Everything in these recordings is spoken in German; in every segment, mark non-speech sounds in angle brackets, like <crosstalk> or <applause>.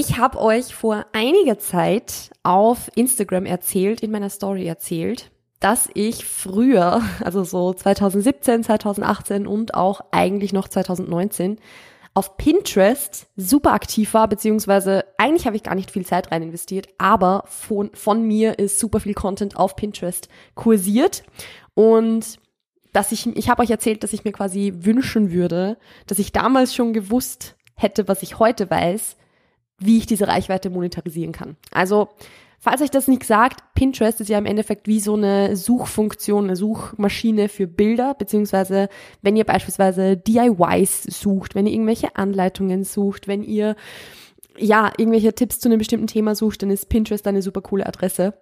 Ich habe euch vor einiger Zeit auf Instagram erzählt, in meiner Story erzählt, dass ich früher, <laughs> also so 2017, 2018 und auch eigentlich noch 2019, auf Pinterest super aktiv war, beziehungsweise eigentlich habe ich gar nicht viel Zeit rein investiert, aber von, von mir ist super viel Content auf Pinterest kursiert. Und dass ich, ich habe euch erzählt, dass ich mir quasi wünschen würde, dass ich damals schon gewusst hätte, was ich heute weiß, wie ich diese Reichweite monetarisieren kann. Also, falls euch das nicht sagt, Pinterest ist ja im Endeffekt wie so eine Suchfunktion, eine Suchmaschine für Bilder, beziehungsweise wenn ihr beispielsweise DIYs sucht, wenn ihr irgendwelche Anleitungen sucht, wenn ihr ja irgendwelche Tipps zu einem bestimmten Thema sucht, dann ist Pinterest eine super coole Adresse.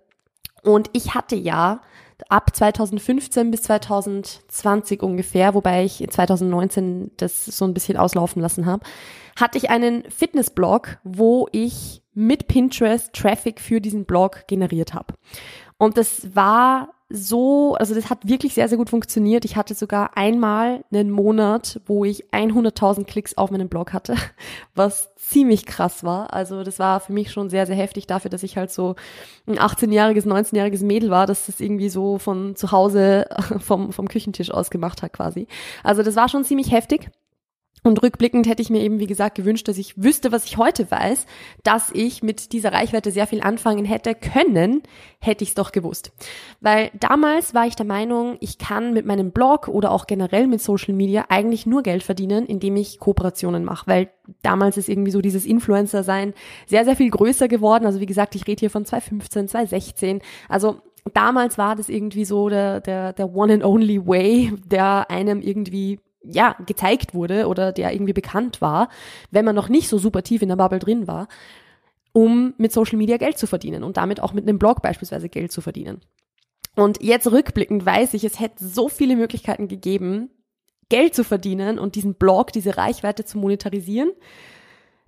Und ich hatte ja ab 2015 bis 2020 ungefähr, wobei ich 2019 das so ein bisschen auslaufen lassen habe, hatte ich einen Fitnessblog, wo ich mit Pinterest Traffic für diesen Blog generiert habe. Und das war so, also das hat wirklich sehr, sehr gut funktioniert. Ich hatte sogar einmal einen Monat, wo ich 100.000 Klicks auf meinem Blog hatte, <laughs> was ziemlich krass war. Also das war für mich schon sehr, sehr heftig dafür, dass ich halt so ein 18-jähriges, 19-jähriges Mädel war, dass das irgendwie so von zu Hause <laughs> vom, vom Küchentisch aus gemacht hat quasi. Also das war schon ziemlich heftig. Und rückblickend hätte ich mir eben, wie gesagt, gewünscht, dass ich wüsste, was ich heute weiß, dass ich mit dieser Reichweite sehr viel anfangen hätte können, hätte ich es doch gewusst. Weil damals war ich der Meinung, ich kann mit meinem Blog oder auch generell mit Social Media eigentlich nur Geld verdienen, indem ich Kooperationen mache. Weil damals ist irgendwie so dieses Influencer-Sein sehr, sehr viel größer geworden. Also wie gesagt, ich rede hier von 2015, 2016. Also damals war das irgendwie so der, der, der one and only way, der einem irgendwie ja, gezeigt wurde oder der irgendwie bekannt war, wenn man noch nicht so super tief in der Bubble drin war, um mit Social Media Geld zu verdienen und damit auch mit einem Blog beispielsweise Geld zu verdienen. Und jetzt rückblickend weiß ich, es hätte so viele Möglichkeiten gegeben, Geld zu verdienen und diesen Blog, diese Reichweite zu monetarisieren.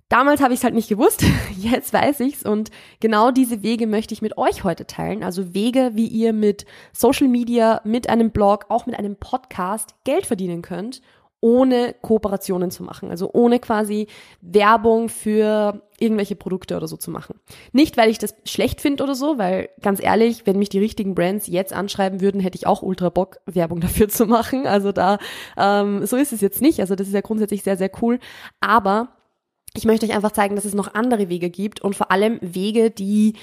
Damals habe ich es halt nicht gewusst, <laughs> jetzt weiß ich's und genau diese Wege möchte ich mit euch heute teilen. Also Wege, wie ihr mit Social Media, mit einem Blog, auch mit einem Podcast Geld verdienen könnt, ohne Kooperationen zu machen. Also ohne quasi Werbung für irgendwelche Produkte oder so zu machen. Nicht, weil ich das schlecht finde oder so, weil ganz ehrlich, wenn mich die richtigen Brands jetzt anschreiben würden, hätte ich auch ultra Bock, Werbung <laughs> dafür zu machen. Also da, ähm, so ist es jetzt nicht. Also das ist ja grundsätzlich sehr, sehr cool. Aber ich möchte euch einfach zeigen, dass es noch andere Wege gibt und vor allem Wege, die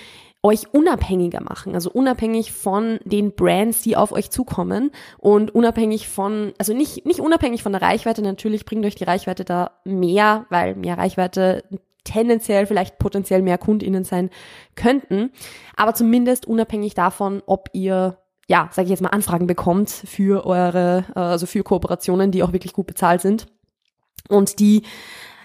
euch unabhängiger machen, also unabhängig von den Brands, die auf euch zukommen und unabhängig von, also nicht, nicht unabhängig von der Reichweite, natürlich bringt euch die Reichweite da mehr, weil mehr Reichweite tendenziell vielleicht potenziell mehr KundInnen sein könnten, aber zumindest unabhängig davon, ob ihr ja, sage ich jetzt mal, Anfragen bekommt für eure, äh, also für Kooperationen, die auch wirklich gut bezahlt sind. Und die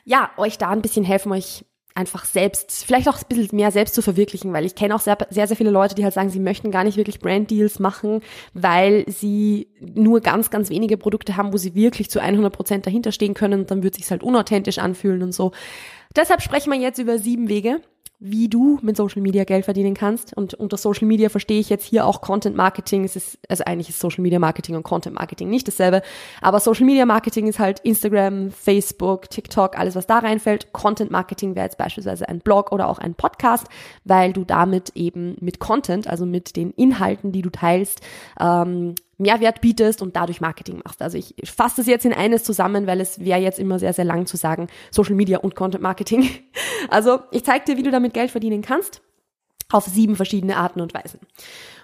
ja, euch da ein bisschen helfen, euch einfach selbst, vielleicht auch ein bisschen mehr selbst zu verwirklichen, weil ich kenne auch sehr, sehr, sehr viele Leute, die halt sagen, sie möchten gar nicht wirklich Brand-Deals machen, weil sie nur ganz, ganz wenige Produkte haben, wo sie wirklich zu 100 Prozent dahinter stehen können und dann wird sich halt unauthentisch anfühlen und so. Deshalb sprechen wir jetzt über sieben Wege, wie du mit Social Media Geld verdienen kannst. Und unter Social Media verstehe ich jetzt hier auch Content Marketing. Es ist, also eigentlich ist Social Media Marketing und Content Marketing nicht dasselbe. Aber Social Media Marketing ist halt Instagram, Facebook, TikTok, alles was da reinfällt. Content Marketing wäre jetzt beispielsweise ein Blog oder auch ein Podcast, weil du damit eben mit Content, also mit den Inhalten, die du teilst, ähm, Mehrwert bietest und dadurch Marketing machst. Also ich fasse das jetzt in eines zusammen, weil es wäre jetzt immer sehr, sehr lang zu sagen, Social Media und Content Marketing. <laughs> Also ich zeige dir, wie du damit Geld verdienen kannst. auf sieben verschiedene Arten und Weisen.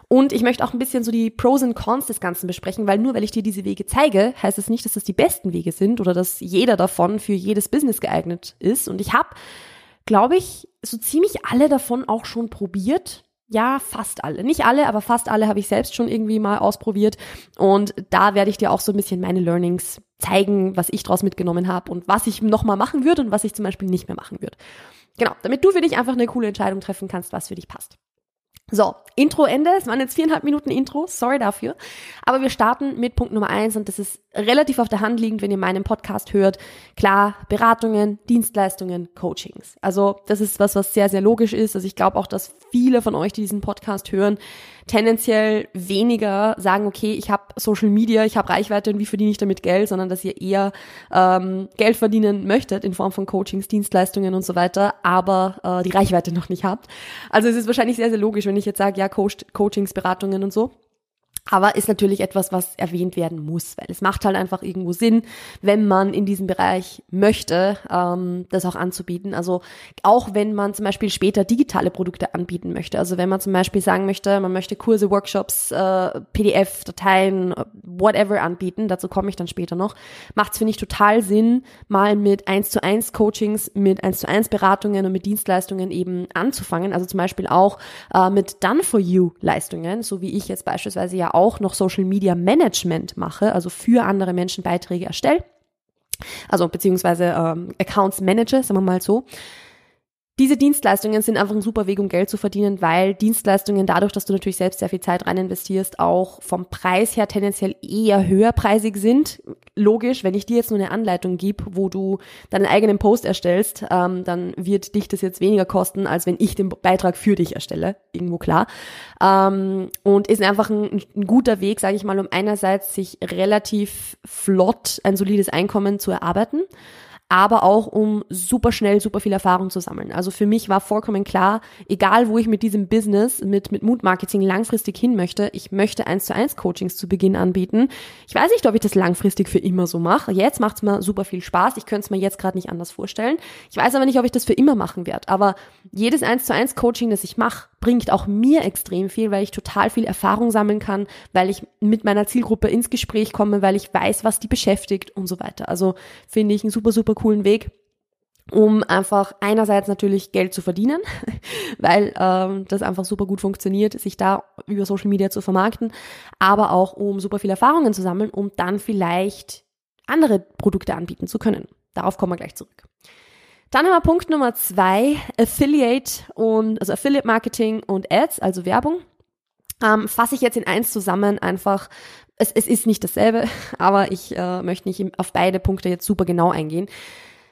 Und ich möchte auch ein bisschen so die Pros und Cons des Ganzen besprechen, weil nur weil ich dir diese Wege zeige, heißt es das nicht, dass das die besten Wege sind oder dass jeder davon für jedes Business geeignet ist. Und ich habe, glaube ich, so ziemlich alle davon auch schon probiert. Ja, fast alle. Nicht alle, aber fast alle habe ich selbst schon irgendwie mal ausprobiert. Und da werde ich dir auch so ein bisschen meine Learnings zeigen, was ich daraus mitgenommen habe und was ich nochmal machen würde und was ich zum Beispiel nicht mehr machen würde. Genau, damit du für dich einfach eine coole Entscheidung treffen kannst, was für dich passt. So, Intro Ende. Es waren jetzt viereinhalb Minuten Intro. Sorry dafür. Aber wir starten mit Punkt Nummer eins und das ist relativ auf der Hand liegend, wenn ihr meinen Podcast hört. Klar, Beratungen, Dienstleistungen, Coachings. Also das ist was, was sehr, sehr logisch ist. Also ich glaube auch, dass viele von euch, die diesen Podcast hören, tendenziell weniger sagen, okay, ich habe Social Media, ich habe Reichweite und wie verdiene ich damit Geld, sondern dass ihr eher ähm, Geld verdienen möchtet in Form von Coachings, Dienstleistungen und so weiter, aber äh, die Reichweite noch nicht habt. Also es ist wahrscheinlich sehr, sehr logisch, wenn ich jetzt sage, ja, Co Coachings, Beratungen und so. Aber ist natürlich etwas, was erwähnt werden muss, weil es macht halt einfach irgendwo Sinn, wenn man in diesem Bereich möchte, ähm, das auch anzubieten. Also auch wenn man zum Beispiel später digitale Produkte anbieten möchte. Also wenn man zum Beispiel sagen möchte, man möchte Kurse, Workshops, äh, PDF, Dateien, whatever anbieten, dazu komme ich dann später noch, macht es, finde ich, total Sinn, mal mit 1 zu 1 Coachings, mit 1 zu 1 Beratungen und mit Dienstleistungen eben anzufangen. Also zum Beispiel auch äh, mit Done for You Leistungen, so wie ich jetzt beispielsweise ja auch noch Social Media Management mache, also für andere Menschen Beiträge erstelle, also beziehungsweise ähm, Accounts manage, sagen wir mal so, diese Dienstleistungen sind einfach ein super Weg, um Geld zu verdienen, weil Dienstleistungen dadurch, dass du natürlich selbst sehr viel Zeit rein investierst, auch vom Preis her tendenziell eher höherpreisig sind. Logisch, wenn ich dir jetzt nur eine Anleitung gebe, wo du deinen eigenen Post erstellst, ähm, dann wird dich das jetzt weniger kosten, als wenn ich den Beitrag für dich erstelle. Irgendwo klar. Ähm, und ist einfach ein, ein guter Weg, sage ich mal, um einerseits sich relativ flott ein solides Einkommen zu erarbeiten aber auch um super schnell super viel Erfahrung zu sammeln. Also für mich war vollkommen klar, egal wo ich mit diesem Business, mit, mit Mood Marketing langfristig hin möchte, ich möchte eins zu eins Coachings zu Beginn anbieten. Ich weiß nicht, ob ich das langfristig für immer so mache. Jetzt macht es mir super viel Spaß. Ich könnte es mir jetzt gerade nicht anders vorstellen. Ich weiß aber nicht, ob ich das für immer machen werde. Aber jedes eins zu eins Coaching, das ich mache, bringt auch mir extrem viel, weil ich total viel Erfahrung sammeln kann, weil ich mit meiner Zielgruppe ins Gespräch komme, weil ich weiß, was die beschäftigt und so weiter. Also finde ich einen super, super coolen Weg um einfach einerseits natürlich Geld zu verdienen, <laughs> weil ähm, das einfach super gut funktioniert, sich da über Social Media zu vermarkten, aber auch um super viele Erfahrungen zu sammeln, um dann vielleicht andere Produkte anbieten zu können. Darauf kommen wir gleich zurück. Dann haben wir Punkt Nummer zwei, Affiliate und, also Affiliate Marketing und Ads, also Werbung. Ähm, fasse ich jetzt in eins zusammen einfach, es, es ist nicht dasselbe, <laughs> aber ich äh, möchte nicht auf beide Punkte jetzt super genau eingehen.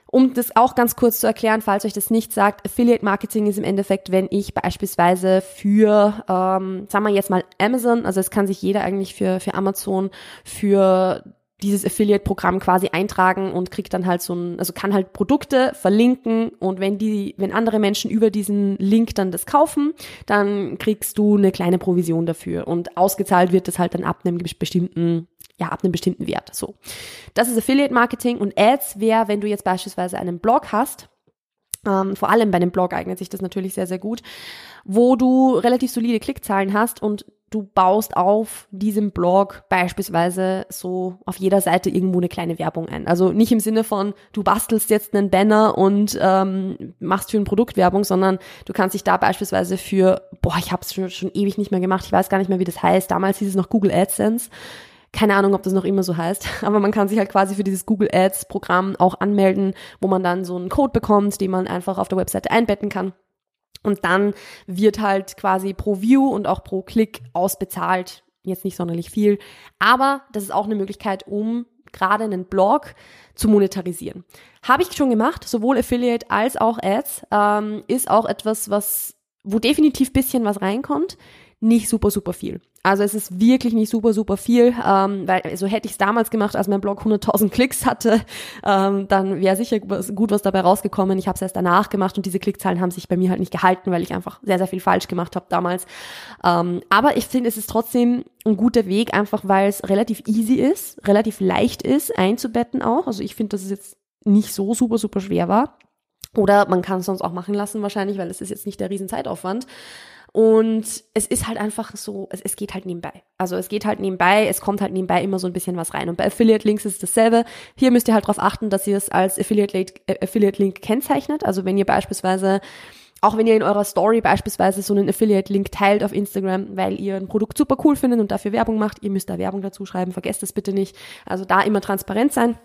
Um das auch ganz kurz zu erklären, falls euch das nicht sagt, Affiliate Marketing ist im Endeffekt, wenn ich beispielsweise für, ähm, sagen wir jetzt mal Amazon, also es kann sich jeder eigentlich für, für Amazon, für dieses Affiliate-Programm quasi eintragen und kriegt dann halt so ein, also kann halt Produkte verlinken und wenn die, wenn andere Menschen über diesen Link dann das kaufen, dann kriegst du eine kleine Provision dafür und ausgezahlt wird das halt dann ab einem bestimmten, ja, ab einem bestimmten Wert, so. Das ist Affiliate-Marketing und Ads wäre, wenn du jetzt beispielsweise einen Blog hast, ähm, vor allem bei einem Blog eignet sich das natürlich sehr, sehr gut, wo du relativ solide Klickzahlen hast und du baust auf diesem Blog beispielsweise so auf jeder Seite irgendwo eine kleine Werbung ein. Also nicht im Sinne von, du bastelst jetzt einen Banner und ähm, machst für ein Produkt Werbung, sondern du kannst dich da beispielsweise für, boah, ich habe es schon, schon ewig nicht mehr gemacht, ich weiß gar nicht mehr, wie das heißt. Damals hieß es noch Google AdSense. Keine Ahnung, ob das noch immer so heißt, <laughs> aber man kann sich halt quasi für dieses Google Ads Programm auch anmelden, wo man dann so einen Code bekommt, den man einfach auf der Webseite einbetten kann. Und dann wird halt quasi pro View und auch pro Klick ausbezahlt. Jetzt nicht sonderlich viel. Aber das ist auch eine Möglichkeit, um gerade einen Blog zu monetarisieren. Habe ich schon gemacht, sowohl Affiliate als auch Ads. Ähm, ist auch etwas, was, wo definitiv bisschen was reinkommt. Nicht super, super viel. Also es ist wirklich nicht super, super viel, ähm, weil so also hätte ich es damals gemacht, als mein Blog 100.000 Klicks hatte, ähm, dann wäre sicher gut was dabei rausgekommen. Ich habe es erst danach gemacht und diese Klickzahlen haben sich bei mir halt nicht gehalten, weil ich einfach sehr, sehr viel falsch gemacht habe damals. Ähm, aber ich finde, es ist trotzdem ein guter Weg, einfach weil es relativ easy ist, relativ leicht ist, einzubetten auch. Also ich finde, dass es jetzt nicht so super, super schwer war. Oder man kann es sonst auch machen lassen wahrscheinlich, weil es ist jetzt nicht der riesen Zeitaufwand. Und es ist halt einfach so, es, es geht halt nebenbei. Also es geht halt nebenbei, es kommt halt nebenbei immer so ein bisschen was rein. Und bei Affiliate Links ist dasselbe. Hier müsst ihr halt darauf achten, dass ihr es als Affiliate, äh, Affiliate Link kennzeichnet. Also wenn ihr beispielsweise auch wenn ihr in eurer Story beispielsweise so einen Affiliate-Link teilt auf Instagram, weil ihr ein Produkt super cool findet und dafür Werbung macht, ihr müsst da Werbung dazu schreiben, vergesst das bitte nicht. Also da immer transparent sein.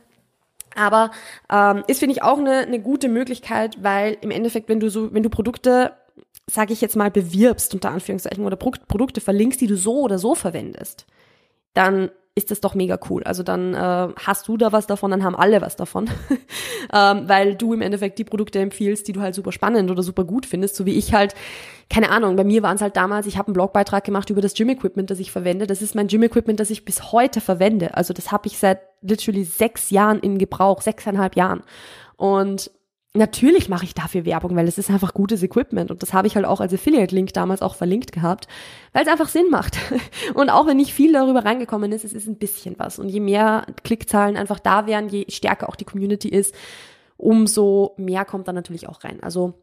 Aber ähm, ist, finde ich, auch eine, eine gute Möglichkeit, weil im Endeffekt, wenn du so, wenn du Produkte sage ich jetzt mal, bewirbst, unter Anführungszeichen, oder Produkte verlinkst, die du so oder so verwendest, dann ist das doch mega cool. Also dann äh, hast du da was davon, dann haben alle was davon, <laughs> ähm, weil du im Endeffekt die Produkte empfiehlst, die du halt super spannend oder super gut findest, so wie ich halt, keine Ahnung, bei mir waren es halt damals, ich habe einen Blogbeitrag gemacht über das Gym-Equipment, das ich verwende. Das ist mein Gym-Equipment, das ich bis heute verwende. Also das habe ich seit literally sechs Jahren in Gebrauch, sechseinhalb Jahren. Und Natürlich mache ich dafür Werbung, weil es ist einfach gutes Equipment und das habe ich halt auch als Affiliate-Link damals auch verlinkt gehabt, weil es einfach Sinn macht. <laughs> Und auch wenn nicht viel darüber reingekommen ist, es ist ein bisschen was. Und je mehr Klickzahlen einfach da wären, je stärker auch die Community ist, umso mehr kommt dann natürlich auch rein. Also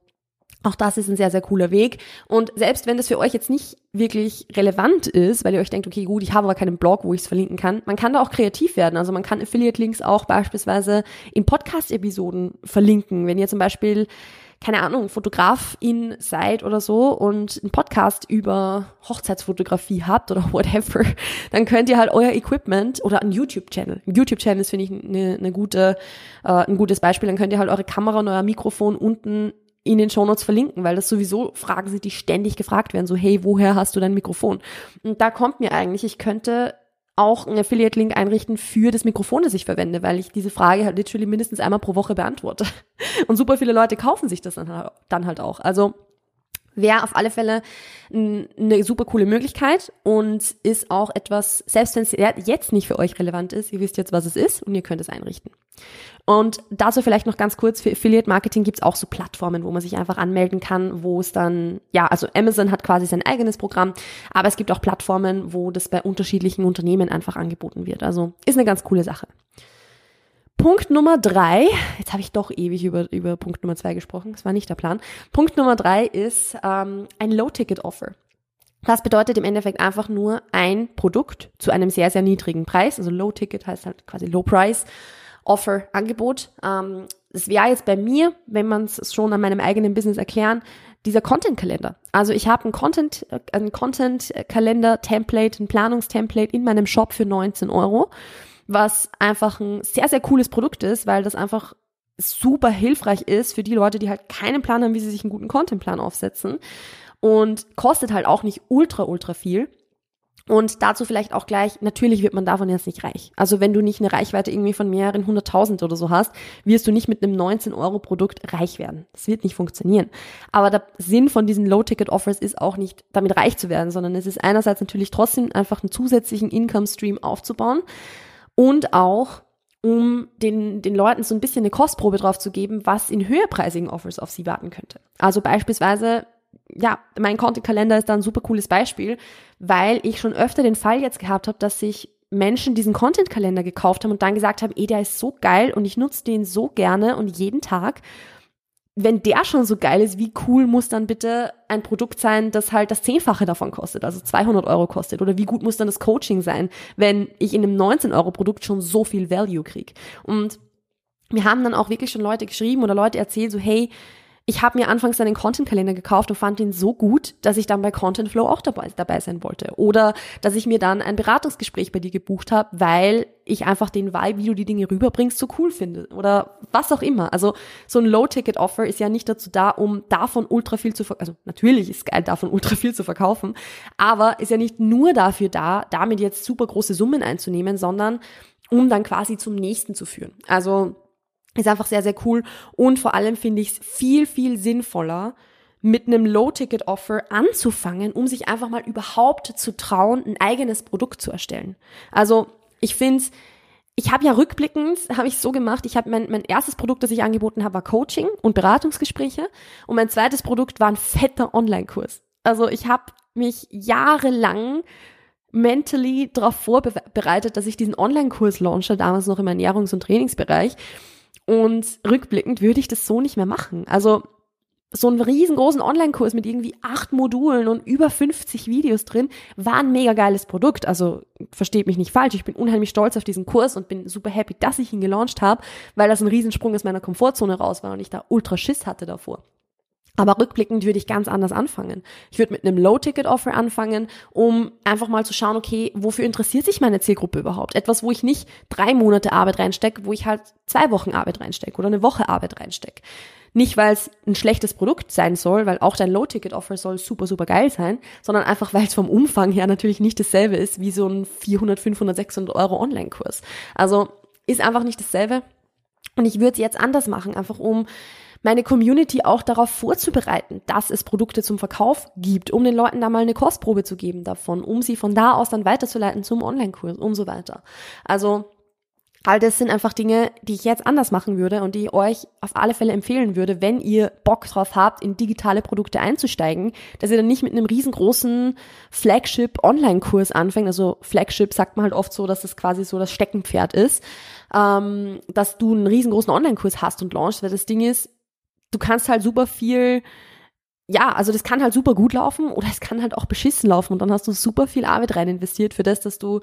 auch das ist ein sehr, sehr cooler Weg. Und selbst wenn das für euch jetzt nicht wirklich relevant ist, weil ihr euch denkt, okay, gut, ich habe aber keinen Blog, wo ich es verlinken kann, man kann da auch kreativ werden. Also man kann Affiliate-Links auch beispielsweise in Podcast-Episoden verlinken. Wenn ihr zum Beispiel keine Ahnung, Fotografin seid oder so und einen Podcast über Hochzeitsfotografie habt oder <laughs> whatever, dann könnt ihr halt euer Equipment oder einen YouTube-Channel. Ein YouTube-Channel ist, finde ich, eine, eine gute, äh, ein gutes Beispiel. Dann könnt ihr halt eure Kamera und euer Mikrofon unten in den Shownotes verlinken, weil das sowieso Fragen sind, die ständig gefragt werden. So, hey, woher hast du dein Mikrofon? Und da kommt mir eigentlich, ich könnte auch einen Affiliate-Link einrichten für das Mikrofon, das ich verwende, weil ich diese Frage halt literally mindestens einmal pro Woche beantworte. <laughs> Und super viele Leute kaufen sich das dann halt auch. Also wäre auf alle Fälle eine super coole Möglichkeit und ist auch etwas, selbst wenn es jetzt nicht für euch relevant ist, ihr wisst jetzt, was es ist und ihr könnt es einrichten. Und dazu vielleicht noch ganz kurz, für Affiliate Marketing gibt es auch so Plattformen, wo man sich einfach anmelden kann, wo es dann, ja, also Amazon hat quasi sein eigenes Programm, aber es gibt auch Plattformen, wo das bei unterschiedlichen Unternehmen einfach angeboten wird. Also ist eine ganz coole Sache. Punkt Nummer drei, jetzt habe ich doch ewig über, über Punkt Nummer zwei gesprochen, das war nicht der Plan. Punkt Nummer drei ist ähm, ein Low-Ticket-Offer. Das bedeutet im Endeffekt einfach nur ein Produkt zu einem sehr, sehr niedrigen Preis. Also Low-Ticket heißt halt quasi Low-Price. Offer, Angebot. Ähm, das wäre jetzt bei mir, wenn man es schon an meinem eigenen Business erklären, dieser Content-Kalender. Also ich habe ein Content, äh, ein Content-Kalender-Template, ein Planungstemplate in meinem Shop für 19 Euro was einfach ein sehr, sehr cooles Produkt ist, weil das einfach super hilfreich ist für die Leute, die halt keinen Plan haben, wie sie sich einen guten Contentplan aufsetzen und kostet halt auch nicht ultra, ultra viel. Und dazu vielleicht auch gleich, natürlich wird man davon jetzt nicht reich. Also wenn du nicht eine Reichweite irgendwie von mehreren hunderttausend oder so hast, wirst du nicht mit einem 19-Euro-Produkt reich werden. Das wird nicht funktionieren. Aber der Sinn von diesen Low-Ticket-Offers ist auch nicht, damit reich zu werden, sondern es ist einerseits natürlich trotzdem einfach einen zusätzlichen Income-Stream aufzubauen und auch um den, den Leuten so ein bisschen eine Kostprobe drauf zu geben, was in höherpreisigen Offers auf sie warten könnte. Also beispielsweise, ja, mein Content-Kalender ist da ein super cooles Beispiel, weil ich schon öfter den Fall jetzt gehabt habe, dass sich Menschen diesen Content-Kalender gekauft haben und dann gesagt haben, ey, der ist so geil und ich nutze den so gerne und jeden Tag wenn der schon so geil ist, wie cool muss dann bitte ein Produkt sein, das halt das Zehnfache davon kostet, also 200 Euro kostet? Oder wie gut muss dann das Coaching sein, wenn ich in einem 19 Euro Produkt schon so viel Value kriege? Und wir haben dann auch wirklich schon Leute geschrieben oder Leute erzählt, so hey, ich habe mir anfangs einen Content-Kalender gekauft und fand ihn so gut, dass ich dann bei Content Flow auch dabei, dabei sein wollte. Oder dass ich mir dann ein Beratungsgespräch bei dir gebucht habe, weil ich einfach den Vibe, wie du die Dinge rüberbringst, so cool finde. Oder was auch immer. Also so ein Low-Ticket-Offer ist ja nicht dazu da, um davon ultra viel zu verkaufen. Also natürlich ist geil, davon ultra viel zu verkaufen, aber ist ja nicht nur dafür da, damit jetzt super große Summen einzunehmen, sondern um dann quasi zum nächsten zu führen. Also ist einfach sehr, sehr cool. Und vor allem finde ich es viel, viel sinnvoller, mit einem Low-Ticket-Offer anzufangen, um sich einfach mal überhaupt zu trauen, ein eigenes Produkt zu erstellen. Also ich finde ich habe ja rückblickend, habe ich so gemacht, ich habe mein, mein erstes Produkt, das ich angeboten habe, war Coaching und Beratungsgespräche und mein zweites Produkt war ein fetter Online-Kurs. Also ich habe mich jahrelang mentally darauf vorbereitet, dass ich diesen Online-Kurs launche, damals noch im Ernährungs- und Trainingsbereich und rückblickend würde ich das so nicht mehr machen. Also so einen riesengroßen Online-Kurs mit irgendwie acht Modulen und über 50 Videos drin, war ein mega geiles Produkt. Also versteht mich nicht falsch, ich bin unheimlich stolz auf diesen Kurs und bin super happy, dass ich ihn gelauncht habe, weil das ein Riesensprung aus meiner Komfortzone raus war und ich da ultra Schiss hatte davor. Aber rückblickend würde ich ganz anders anfangen. Ich würde mit einem Low-Ticket-Offer anfangen, um einfach mal zu schauen, okay, wofür interessiert sich meine Zielgruppe überhaupt? Etwas, wo ich nicht drei Monate Arbeit reinstecke, wo ich halt zwei Wochen Arbeit reinstecke oder eine Woche Arbeit reinstecke. Nicht, weil es ein schlechtes Produkt sein soll, weil auch dein Low-Ticket-Offer soll super, super geil sein, sondern einfach, weil es vom Umfang her natürlich nicht dasselbe ist wie so ein 400, 500, 600 Euro Online-Kurs. Also ist einfach nicht dasselbe. Und ich würde es jetzt anders machen, einfach um meine Community auch darauf vorzubereiten, dass es Produkte zum Verkauf gibt, um den Leuten da mal eine Kostprobe zu geben davon, um sie von da aus dann weiterzuleiten zum Online-Kurs und so weiter. Also All das sind einfach Dinge, die ich jetzt anders machen würde und die ich euch auf alle Fälle empfehlen würde, wenn ihr Bock drauf habt, in digitale Produkte einzusteigen, dass ihr dann nicht mit einem riesengroßen Flagship-Online-Kurs anfängt. Also Flagship sagt man halt oft so, dass das quasi so das Steckenpferd ist, ähm, dass du einen riesengroßen Online-Kurs hast und launchst, weil das Ding ist, du kannst halt super viel ja, also das kann halt super gut laufen oder es kann halt auch beschissen laufen und dann hast du super viel Arbeit rein investiert für das, dass du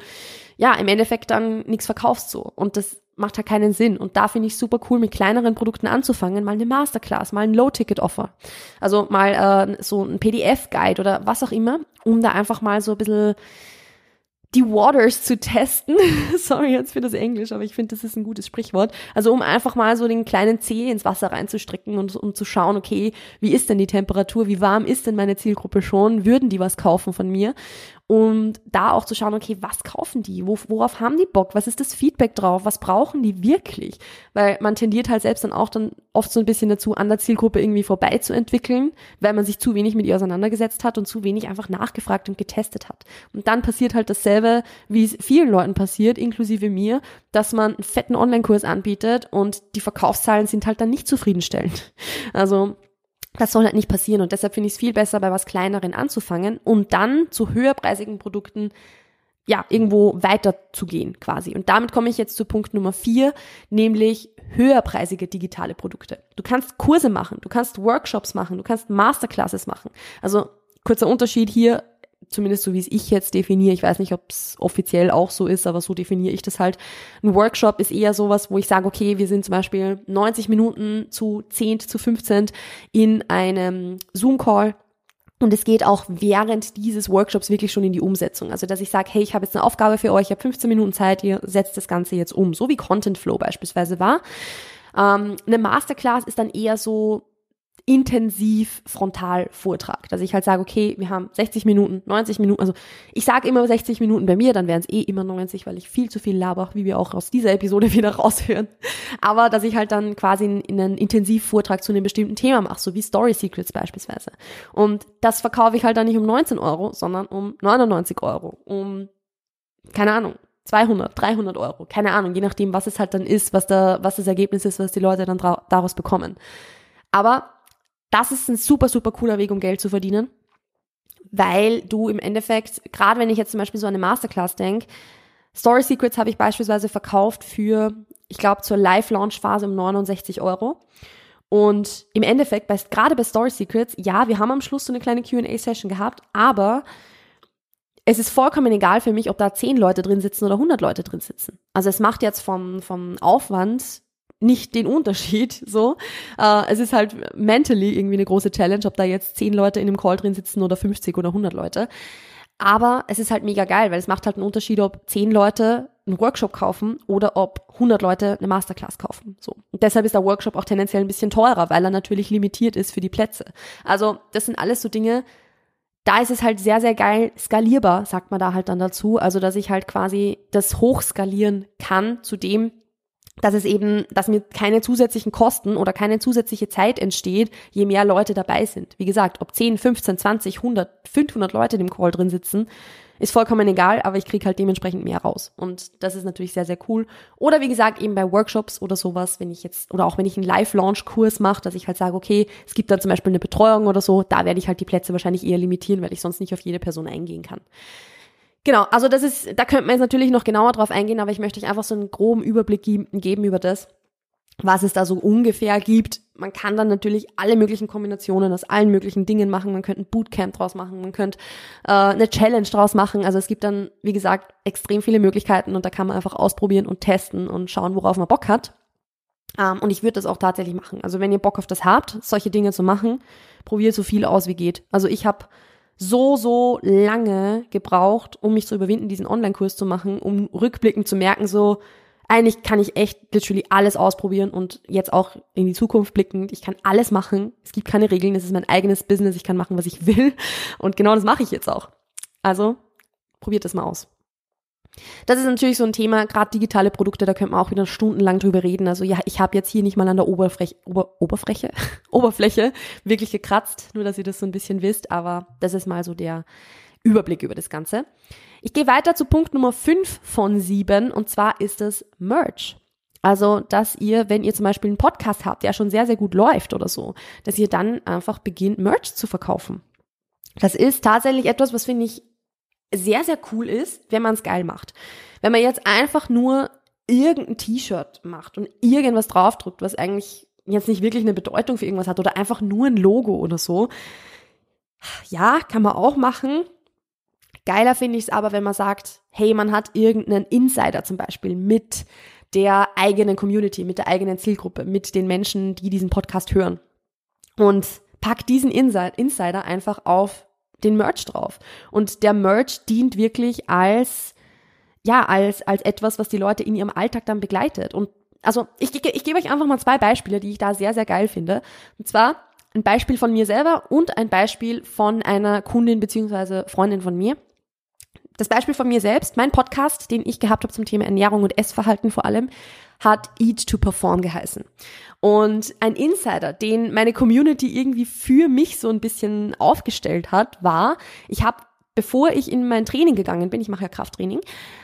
ja im Endeffekt dann nichts verkaufst so. Und das macht halt keinen Sinn. Und da finde ich super cool mit kleineren Produkten anzufangen, mal eine Masterclass, mal ein Low-Ticket-Offer, also mal äh, so ein PDF-Guide oder was auch immer, um da einfach mal so ein bisschen die Waters zu testen. <laughs> Sorry jetzt für das Englisch, aber ich finde, das ist ein gutes Sprichwort. Also um einfach mal so den kleinen Zeh ins Wasser reinzustrecken und um zu schauen, okay, wie ist denn die Temperatur, wie warm ist denn meine Zielgruppe schon, würden die was kaufen von mir? Und da auch zu schauen, okay, was kaufen die? worauf haben die Bock? Was ist das Feedback drauf? Was brauchen die wirklich? Weil man tendiert halt selbst dann auch dann oft so ein bisschen dazu, an der Zielgruppe irgendwie vorbeizuentwickeln, weil man sich zu wenig mit ihr auseinandergesetzt hat und zu wenig einfach nachgefragt und getestet hat. Und dann passiert halt dasselbe, wie es vielen Leuten passiert, inklusive mir, dass man einen fetten Online-Kurs anbietet und die Verkaufszahlen sind halt dann nicht zufriedenstellend. Also das soll halt nicht passieren und deshalb finde ich es viel besser, bei was kleineren anzufangen und dann zu höherpreisigen Produkten ja, irgendwo weiterzugehen quasi. Und damit komme ich jetzt zu Punkt Nummer vier, nämlich höherpreisige digitale Produkte. Du kannst Kurse machen, du kannst Workshops machen, du kannst Masterclasses machen. Also kurzer Unterschied hier, zumindest so wie es ich jetzt definiere, ich weiß nicht, ob es offiziell auch so ist, aber so definiere ich das halt. Ein Workshop ist eher sowas, wo ich sage, okay, wir sind zum Beispiel 90 Minuten zu 10 zu 15 in einem Zoom-Call und es geht auch während dieses Workshops wirklich schon in die Umsetzung. Also, dass ich sage, hey, ich habe jetzt eine Aufgabe für euch, ich habe 15 Minuten Zeit, ihr setzt das Ganze jetzt um, so wie Content Flow beispielsweise war. Ähm, eine Masterclass ist dann eher so, intensiv frontal Vortrag. Dass ich halt sage, okay, wir haben 60 Minuten, 90 Minuten, also ich sage immer 60 Minuten bei mir, dann wären es eh immer 90, weil ich viel zu viel laber, wie wir auch aus dieser Episode <laughs> wieder raushören. Aber dass ich halt dann quasi in einen Intensivvortrag zu einem bestimmten Thema mache, so wie Story Secrets beispielsweise. Und das verkaufe ich halt dann nicht um 19 Euro, sondern um 99 Euro, um, keine Ahnung, 200, 300 Euro, keine Ahnung, je nachdem, was es halt dann ist, was da, was das Ergebnis ist, was die Leute dann daraus bekommen. Aber das ist ein super, super cooler Weg, um Geld zu verdienen, weil du im Endeffekt, gerade wenn ich jetzt zum Beispiel so an eine Masterclass denke, Story Secrets habe ich beispielsweise verkauft für, ich glaube, zur Live-Launch-Phase um 69 Euro. Und im Endeffekt, bei, gerade bei Story Secrets, ja, wir haben am Schluss so eine kleine QA-Session gehabt, aber es ist vollkommen egal für mich, ob da 10 Leute drin sitzen oder 100 Leute drin sitzen. Also es macht jetzt vom, vom Aufwand nicht den Unterschied. So, äh, es ist halt mentally irgendwie eine große Challenge, ob da jetzt zehn Leute in einem Call drin sitzen oder 50 oder 100 Leute. Aber es ist halt mega geil, weil es macht halt einen Unterschied, ob zehn Leute einen Workshop kaufen oder ob 100 Leute eine Masterclass kaufen. So. Und deshalb ist der Workshop auch tendenziell ein bisschen teurer, weil er natürlich limitiert ist für die Plätze. Also, das sind alles so Dinge, da ist es halt sehr, sehr geil skalierbar, sagt man da halt dann dazu. Also, dass ich halt quasi das hochskalieren kann zu dem, dass es eben, dass mir keine zusätzlichen Kosten oder keine zusätzliche Zeit entsteht, je mehr Leute dabei sind. Wie gesagt, ob 10, 15, 20, 100, 500 Leute in dem Call drin sitzen, ist vollkommen egal, aber ich kriege halt dementsprechend mehr raus. Und das ist natürlich sehr, sehr cool. Oder wie gesagt, eben bei Workshops oder sowas, wenn ich jetzt, oder auch wenn ich einen Live-Launch-Kurs mache, dass ich halt sage, okay, es gibt dann zum Beispiel eine Betreuung oder so, da werde ich halt die Plätze wahrscheinlich eher limitieren, weil ich sonst nicht auf jede Person eingehen kann. Genau, also das ist, da könnte man jetzt natürlich noch genauer drauf eingehen, aber ich möchte euch einfach so einen groben Überblick geben über das, was es da so ungefähr gibt. Man kann dann natürlich alle möglichen Kombinationen aus allen möglichen Dingen machen. Man könnte ein Bootcamp draus machen, man könnte äh, eine Challenge draus machen. Also es gibt dann, wie gesagt, extrem viele Möglichkeiten und da kann man einfach ausprobieren und testen und schauen, worauf man Bock hat. Ähm, und ich würde das auch tatsächlich machen. Also wenn ihr Bock auf das habt, solche Dinge zu machen, probiert so viel aus, wie geht. Also ich habe so, so lange gebraucht, um mich zu überwinden, diesen Online-Kurs zu machen, um rückblickend zu merken, so, eigentlich kann ich echt literally alles ausprobieren und jetzt auch in die Zukunft blickend, ich kann alles machen. Es gibt keine Regeln, es ist mein eigenes Business, ich kann machen, was ich will. Und genau das mache ich jetzt auch. Also, probiert das mal aus. Das ist natürlich so ein Thema, gerade digitale Produkte, da könnte man auch wieder stundenlang drüber reden. Also ja, ich habe jetzt hier nicht mal an der Oberfläche, Ober, Oberfläche, <laughs> Oberfläche wirklich gekratzt, nur dass ihr das so ein bisschen wisst, aber das ist mal so der Überblick über das Ganze. Ich gehe weiter zu Punkt Nummer 5 von 7 und zwar ist es Merch. Also, dass ihr, wenn ihr zum Beispiel einen Podcast habt, der schon sehr, sehr gut läuft oder so, dass ihr dann einfach beginnt, Merch zu verkaufen. Das ist tatsächlich etwas, was finde ich sehr, sehr cool ist, wenn man es geil macht. Wenn man jetzt einfach nur irgendein T-Shirt macht und irgendwas draufdrückt, was eigentlich jetzt nicht wirklich eine Bedeutung für irgendwas hat oder einfach nur ein Logo oder so. Ja, kann man auch machen. Geiler finde ich es aber, wenn man sagt, hey, man hat irgendeinen Insider zum Beispiel mit der eigenen Community, mit der eigenen Zielgruppe, mit den Menschen, die diesen Podcast hören. Und packt diesen Insider einfach auf den Merch drauf. Und der Merch dient wirklich als, ja, als, als etwas, was die Leute in ihrem Alltag dann begleitet. Und also ich, ich, ich gebe euch einfach mal zwei Beispiele, die ich da sehr, sehr geil finde. Und zwar ein Beispiel von mir selber und ein Beispiel von einer Kundin beziehungsweise Freundin von mir. Das Beispiel von mir selbst, mein Podcast, den ich gehabt habe zum Thema Ernährung und Essverhalten vor allem, hat Eat to Perform geheißen. Und ein Insider, den meine Community irgendwie für mich so ein bisschen aufgestellt hat, war, ich habe bevor ich in mein Training gegangen bin, ich mache ja Krafttraining,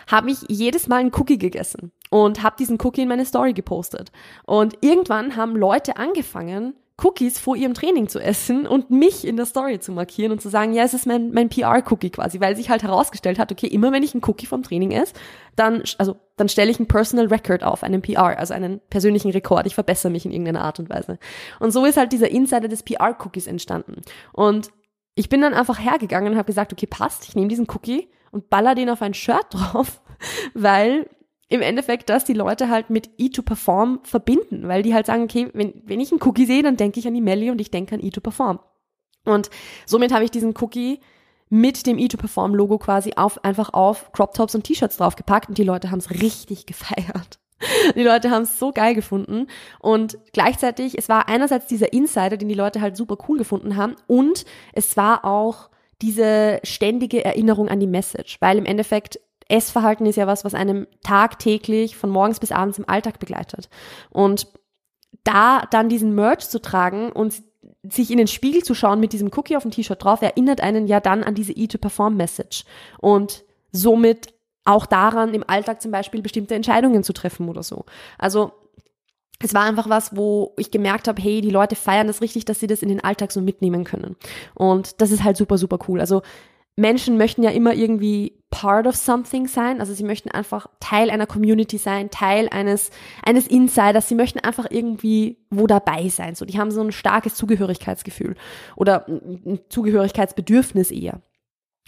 habe ich jedes Mal einen Cookie gegessen und habe diesen Cookie in meine Story gepostet. Und irgendwann haben Leute angefangen, Cookies vor ihrem Training zu essen und mich in der Story zu markieren und zu sagen, ja, es ist mein, mein PR-Cookie quasi, weil sich halt herausgestellt hat, okay, immer wenn ich einen Cookie vom Training esse, dann, also, dann stelle ich einen Personal Record auf, einen PR, also einen persönlichen Rekord. Ich verbessere mich in irgendeiner Art und Weise. Und so ist halt dieser Insider des PR-Cookies entstanden. Und ich bin dann einfach hergegangen und habe gesagt, okay, passt, ich nehme diesen Cookie und baller den auf ein Shirt <laughs> drauf, weil im Endeffekt das die Leute halt mit E2Perform verbinden, weil die halt sagen, okay, wenn, wenn ich einen Cookie sehe, dann denke ich an die Melli und ich denke an E2Perform. Und somit habe ich diesen Cookie mit dem E2Perform Logo quasi auf, einfach auf Crop Tops und T-Shirts draufgepackt und die Leute haben es richtig <laughs> gefeiert. Die Leute haben es so geil gefunden und gleichzeitig, es war einerseits dieser Insider, den die Leute halt super cool gefunden haben und es war auch diese ständige Erinnerung an die Message, weil im Endeffekt Essverhalten ist ja was, was einem tagtäglich von morgens bis abends im Alltag begleitet. Und da dann diesen Merch zu tragen und sich in den Spiegel zu schauen mit diesem Cookie auf dem T-Shirt drauf, erinnert einen ja dann an diese E-to-Perform-Message. Und somit auch daran, im Alltag zum Beispiel bestimmte Entscheidungen zu treffen oder so. Also es war einfach was, wo ich gemerkt habe, hey, die Leute feiern das richtig, dass sie das in den Alltag so mitnehmen können. Und das ist halt super, super cool. Also Menschen möchten ja immer irgendwie part of something sein. Also sie möchten einfach Teil einer Community sein, Teil eines, eines Insiders. Sie möchten einfach irgendwie wo dabei sein. So, die haben so ein starkes Zugehörigkeitsgefühl oder ein Zugehörigkeitsbedürfnis eher.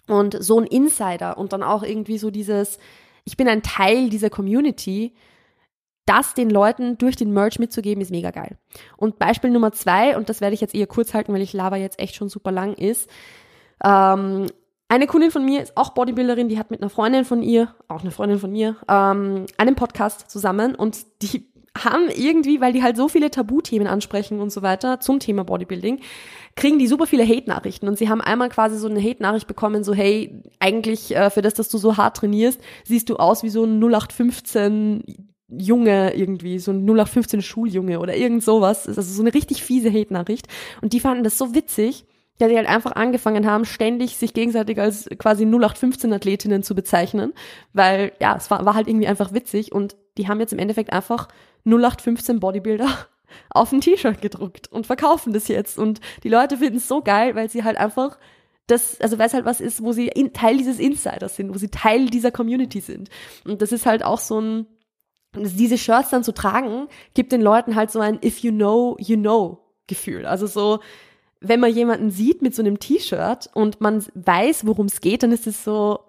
Und so ein Insider und dann auch irgendwie so dieses, ich bin ein Teil dieser Community, das den Leuten durch den Merch mitzugeben, ist mega geil. Und Beispiel Nummer zwei, und das werde ich jetzt eher kurz halten, weil ich laber jetzt echt schon super lang, ist, ähm, eine Kundin von mir ist auch Bodybuilderin, die hat mit einer Freundin von ihr, auch eine Freundin von mir, ähm, einen Podcast zusammen und die haben irgendwie, weil die halt so viele Tabuthemen ansprechen und so weiter zum Thema Bodybuilding, kriegen die super viele Hate-Nachrichten. Und sie haben einmal quasi so eine Hate-Nachricht bekommen, so hey, eigentlich äh, für das, dass du so hart trainierst, siehst du aus wie so ein 0815 Junge irgendwie, so ein 0815 Schuljunge oder irgend sowas. Also so eine richtig fiese Hate-Nachricht. Und die fanden das so witzig, ja, die halt einfach angefangen haben, ständig sich gegenseitig als quasi 0815-Athletinnen zu bezeichnen, weil ja, es war, war halt irgendwie einfach witzig und die haben jetzt im Endeffekt einfach 0815 Bodybuilder <laughs> auf ein T-Shirt gedruckt und verkaufen das jetzt und die Leute finden es so geil, weil sie halt einfach das, also weil es halt was ist, wo sie in, Teil dieses Insiders sind, wo sie Teil dieser Community sind und das ist halt auch so ein diese Shirts dann zu tragen, gibt den Leuten halt so ein If you know, you know Gefühl. Also so, wenn man jemanden sieht mit so einem T-Shirt und man weiß, worum es geht, dann ist es so,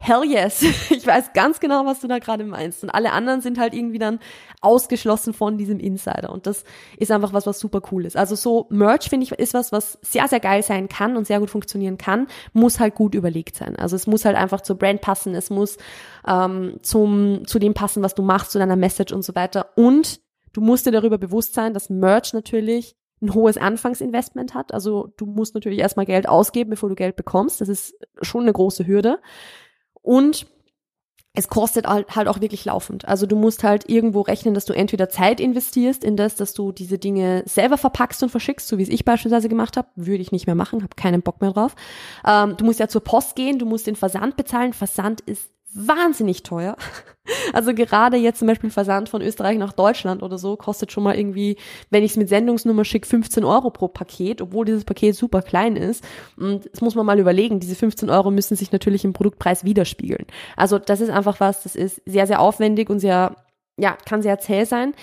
hell yes, <laughs> ich weiß ganz genau, was du da gerade meinst. Und alle anderen sind halt irgendwie dann ausgeschlossen von diesem Insider. Und das ist einfach was, was super cool ist. Also so Merch, finde ich, ist was, was sehr, sehr geil sein kann und sehr gut funktionieren kann, muss halt gut überlegt sein. Also es muss halt einfach zur Brand passen, es muss ähm, zum, zu dem passen, was du machst, zu deiner Message und so weiter. Und du musst dir darüber bewusst sein, dass Merch natürlich ein hohes Anfangsinvestment hat. Also du musst natürlich erstmal Geld ausgeben, bevor du Geld bekommst. Das ist schon eine große Hürde. Und es kostet halt auch wirklich laufend. Also du musst halt irgendwo rechnen, dass du entweder Zeit investierst in das, dass du diese Dinge selber verpackst und verschickst, so wie es ich beispielsweise gemacht habe, würde ich nicht mehr machen, habe keinen Bock mehr drauf. Ähm, du musst ja zur Post gehen, du musst den Versand bezahlen. Versand ist wahnsinnig teuer. <laughs> Also gerade jetzt zum Beispiel Versand von Österreich nach Deutschland oder so kostet schon mal irgendwie, wenn ich es mit Sendungsnummer schicke, 15 Euro pro Paket, obwohl dieses Paket super klein ist. Und das muss man mal überlegen, diese 15 Euro müssen sich natürlich im Produktpreis widerspiegeln. Also das ist einfach was, das ist sehr, sehr aufwendig und sehr, ja, kann sehr zäh sein.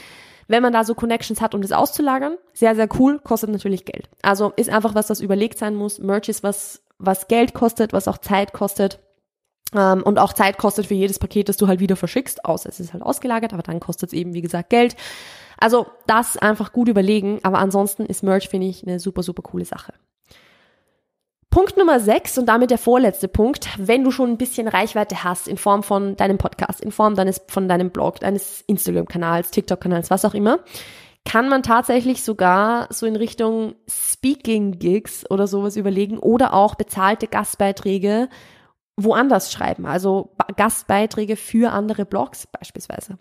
Wenn man da so Connections hat, um das auszulagern, sehr, sehr cool, kostet natürlich Geld. Also ist einfach was, das überlegt sein muss. Merch ist was, was Geld kostet, was auch Zeit kostet. Ähm, und auch Zeit kostet für jedes Paket, das du halt wieder verschickst, außer es ist halt ausgelagert, aber dann kostet es eben, wie gesagt, Geld. Also das einfach gut überlegen, aber ansonsten ist Merch, finde ich, eine super, super coole Sache. Punkt Nummer 6 und damit der vorletzte Punkt, wenn du schon ein bisschen Reichweite hast in Form von deinem Podcast, in Form deines, von deinem Blog, deines Instagram-Kanals, TikTok-Kanals, was auch immer, kann man tatsächlich sogar so in Richtung Speaking-Gigs oder sowas überlegen oder auch bezahlte Gastbeiträge woanders schreiben, also Gastbeiträge für andere Blogs beispielsweise.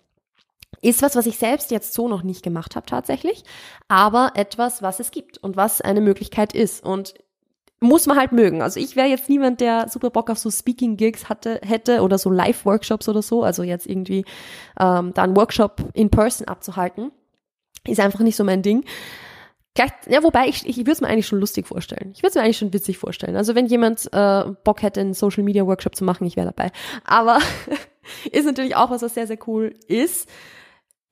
Ist was, was ich selbst jetzt so noch nicht gemacht habe tatsächlich, aber etwas, was es gibt und was eine Möglichkeit ist und muss man halt mögen. Also ich wäre jetzt niemand, der super Bock auf so Speaking-Gigs hatte, hätte oder so Live-Workshops oder so, also jetzt irgendwie ähm, da einen Workshop in Person abzuhalten. Ist einfach nicht so mein Ding. Gleich, ja, wobei ich, ich würde es mir eigentlich schon lustig vorstellen. Ich würde es mir eigentlich schon witzig vorstellen. Also wenn jemand äh, Bock hätte, einen Social Media Workshop zu machen, ich wäre dabei. Aber <laughs> ist natürlich auch was, was sehr, sehr cool ist.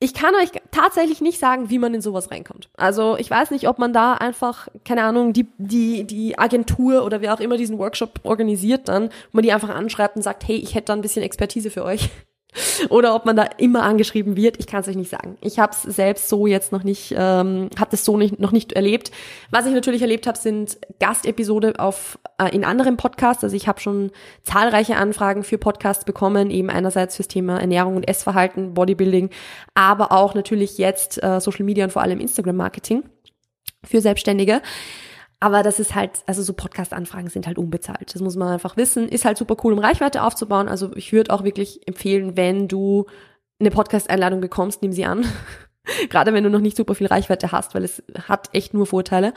Ich kann euch tatsächlich nicht sagen, wie man in sowas reinkommt. Also ich weiß nicht, ob man da einfach, keine Ahnung, die, die, die Agentur oder wer auch immer diesen Workshop organisiert dann, wo man die einfach anschreibt und sagt, hey, ich hätte da ein bisschen Expertise für euch. Oder ob man da immer angeschrieben wird. Ich kann es euch nicht sagen. Ich habe es selbst so jetzt noch nicht, ähm, habe das so nicht, noch nicht erlebt. Was ich natürlich erlebt habe, sind Gastepisode auf äh, in anderen Podcasts. Also ich habe schon zahlreiche Anfragen für Podcasts bekommen, eben einerseits fürs Thema Ernährung und Essverhalten, Bodybuilding, aber auch natürlich jetzt äh, Social Media und vor allem Instagram Marketing für Selbstständige. Aber das ist halt, also so Podcast-Anfragen sind halt unbezahlt. Das muss man einfach wissen. Ist halt super cool, um Reichweite aufzubauen. Also ich würde auch wirklich empfehlen, wenn du eine Podcast-Einladung bekommst, nimm sie an. <laughs> Gerade wenn du noch nicht super viel Reichweite hast, weil es hat echt nur Vorteile.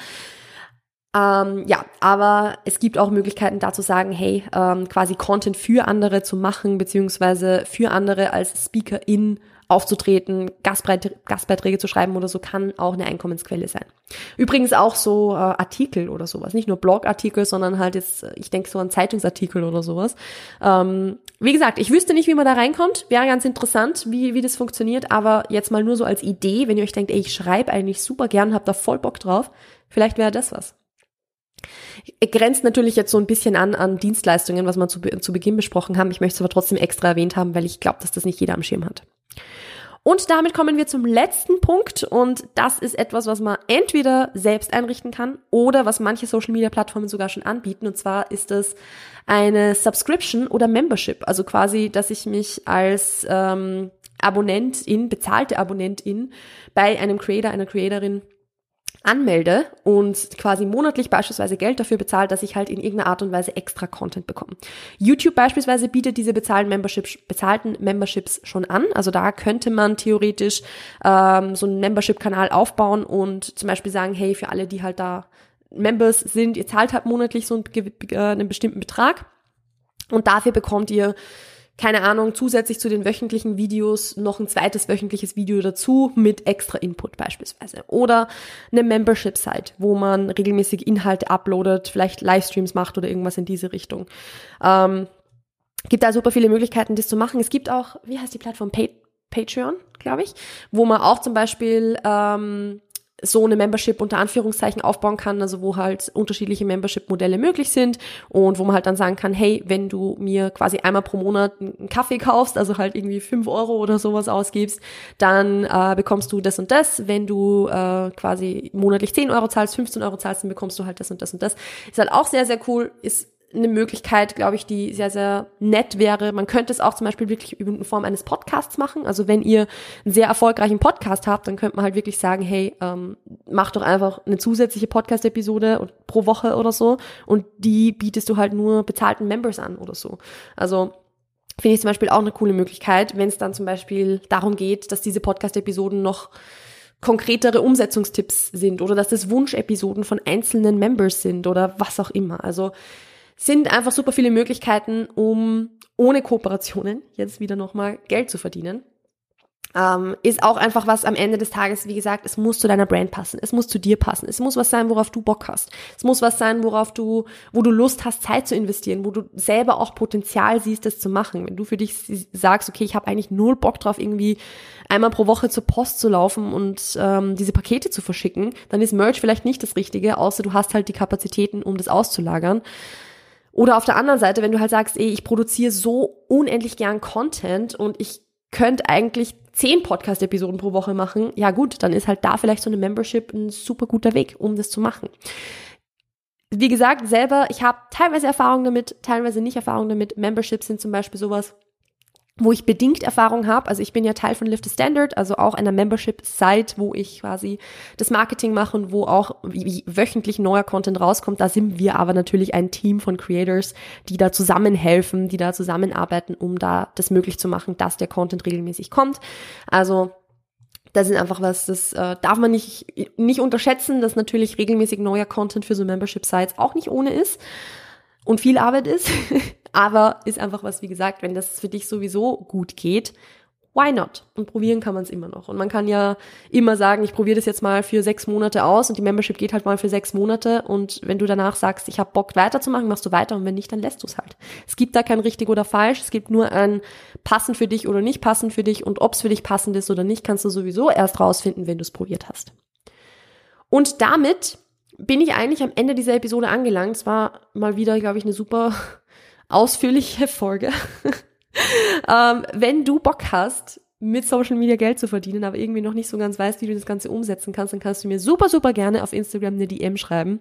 Ähm, ja, aber es gibt auch Möglichkeiten da zu sagen, hey, ähm, quasi Content für andere zu machen, beziehungsweise für andere als Speakerin aufzutreten, Gastbeiträge zu schreiben oder so, kann auch eine Einkommensquelle sein. Übrigens auch so äh, Artikel oder sowas, nicht nur Blogartikel, sondern halt jetzt, äh, ich denke so an Zeitungsartikel oder sowas. Ähm, wie gesagt, ich wüsste nicht, wie man da reinkommt, wäre ganz interessant, wie, wie das funktioniert, aber jetzt mal nur so als Idee, wenn ihr euch denkt, ey, ich schreibe eigentlich super gern, hab da voll Bock drauf, vielleicht wäre das was. Grenzt natürlich jetzt so ein bisschen an an Dienstleistungen, was wir zu, zu Beginn besprochen haben. Ich möchte es aber trotzdem extra erwähnt haben, weil ich glaube, dass das nicht jeder am Schirm hat. Und damit kommen wir zum letzten Punkt. Und das ist etwas, was man entweder selbst einrichten kann oder was manche Social Media Plattformen sogar schon anbieten. Und zwar ist es eine Subscription oder Membership, also quasi, dass ich mich als ähm, Abonnentin, bezahlte Abonnentin bei einem Creator, einer Creatorin anmelde und quasi monatlich beispielsweise Geld dafür bezahlt, dass ich halt in irgendeiner Art und Weise extra Content bekomme. YouTube beispielsweise bietet diese bezahlten Memberships, bezahlten Memberships schon an. Also da könnte man theoretisch ähm, so einen Membership-Kanal aufbauen und zum Beispiel sagen, hey, für alle, die halt da Members sind, ihr zahlt halt monatlich so einen, äh, einen bestimmten Betrag und dafür bekommt ihr keine Ahnung, zusätzlich zu den wöchentlichen Videos noch ein zweites wöchentliches Video dazu mit extra Input beispielsweise. Oder eine Membership-Site, wo man regelmäßig Inhalte uploadet, vielleicht Livestreams macht oder irgendwas in diese Richtung. Ähm, gibt da super viele Möglichkeiten, das zu machen. Es gibt auch, wie heißt die Plattform? Pay Patreon, glaube ich, wo man auch zum Beispiel ähm, so eine Membership unter Anführungszeichen aufbauen kann, also wo halt unterschiedliche Membership-Modelle möglich sind und wo man halt dann sagen kann, hey, wenn du mir quasi einmal pro Monat einen Kaffee kaufst, also halt irgendwie fünf Euro oder sowas ausgibst, dann äh, bekommst du das und das. Wenn du äh, quasi monatlich 10 Euro zahlst, 15 Euro zahlst, dann bekommst du halt das und das und das. Ist halt auch sehr, sehr cool, ist eine Möglichkeit, glaube ich, die sehr, sehr nett wäre. Man könnte es auch zum Beispiel wirklich in Form eines Podcasts machen. Also wenn ihr einen sehr erfolgreichen Podcast habt, dann könnte man halt wirklich sagen, hey, ähm, mach doch einfach eine zusätzliche Podcast-Episode pro Woche oder so und die bietest du halt nur bezahlten Members an oder so. Also finde ich zum Beispiel auch eine coole Möglichkeit, wenn es dann zum Beispiel darum geht, dass diese Podcast-Episoden noch konkretere Umsetzungstipps sind oder dass das Wunschepisoden von einzelnen Members sind oder was auch immer. Also sind einfach super viele Möglichkeiten, um ohne Kooperationen jetzt wieder nochmal Geld zu verdienen. Ähm, ist auch einfach was am Ende des Tages, wie gesagt, es muss zu deiner Brand passen, es muss zu dir passen, es muss was sein, worauf du Bock hast, es muss was sein, worauf du, wo du Lust hast, Zeit zu investieren, wo du selber auch Potenzial siehst, das zu machen. Wenn du für dich sagst, okay, ich habe eigentlich null Bock drauf, irgendwie einmal pro Woche zur Post zu laufen und ähm, diese Pakete zu verschicken, dann ist Merch vielleicht nicht das Richtige, außer du hast halt die Kapazitäten, um das auszulagern. Oder auf der anderen Seite, wenn du halt sagst, ey, ich produziere so unendlich gern Content und ich könnte eigentlich zehn Podcast-Episoden pro Woche machen, ja gut, dann ist halt da vielleicht so eine Membership ein super guter Weg, um das zu machen. Wie gesagt, selber, ich habe teilweise Erfahrung damit, teilweise nicht Erfahrung damit. Memberships sind zum Beispiel sowas, wo ich bedingt Erfahrung habe. Also ich bin ja Teil von Lift the Standard, also auch einer Membership-Site, wo ich quasi das Marketing mache und wo auch wöchentlich neuer Content rauskommt. Da sind wir aber natürlich ein Team von Creators, die da zusammenhelfen, die da zusammenarbeiten, um da das möglich zu machen, dass der Content regelmäßig kommt. Also das ist einfach was, das äh, darf man nicht, nicht unterschätzen, dass natürlich regelmäßig neuer Content für so Membership-Sites auch nicht ohne ist und viel Arbeit ist. <laughs> Aber ist einfach was, wie gesagt, wenn das für dich sowieso gut geht, why not? Und probieren kann man es immer noch. Und man kann ja immer sagen, ich probiere das jetzt mal für sechs Monate aus und die Membership geht halt mal für sechs Monate. Und wenn du danach sagst, ich habe Bock weiterzumachen, machst du weiter und wenn nicht, dann lässt du es halt. Es gibt da kein richtig oder falsch, es gibt nur ein passend für dich oder nicht passend für dich und ob es für dich passend ist oder nicht, kannst du sowieso erst rausfinden, wenn du es probiert hast. Und damit bin ich eigentlich am Ende dieser Episode angelangt. Es war mal wieder, glaube ich, eine super <laughs> ausführliche Folge. <laughs> ähm, wenn du Bock hast, mit Social Media Geld zu verdienen, aber irgendwie noch nicht so ganz weißt, wie du das Ganze umsetzen kannst, dann kannst du mir super, super gerne auf Instagram eine DM schreiben.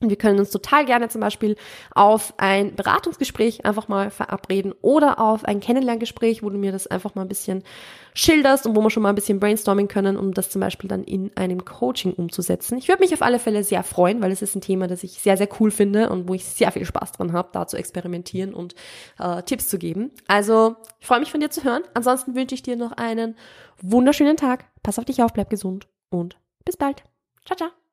Und wir können uns total gerne zum Beispiel auf ein Beratungsgespräch einfach mal verabreden oder auf ein Kennenlerngespräch, wo du mir das einfach mal ein bisschen schilderst und wo wir schon mal ein bisschen brainstorming können, um das zum Beispiel dann in einem Coaching umzusetzen. Ich würde mich auf alle Fälle sehr freuen, weil es ist ein Thema, das ich sehr, sehr cool finde und wo ich sehr viel Spaß dran habe, da zu experimentieren und äh, Tipps zu geben. Also, ich freue mich von dir zu hören. Ansonsten wünsche ich dir noch einen wunderschönen Tag. Pass auf dich auf, bleib gesund und bis bald. Ciao, ciao.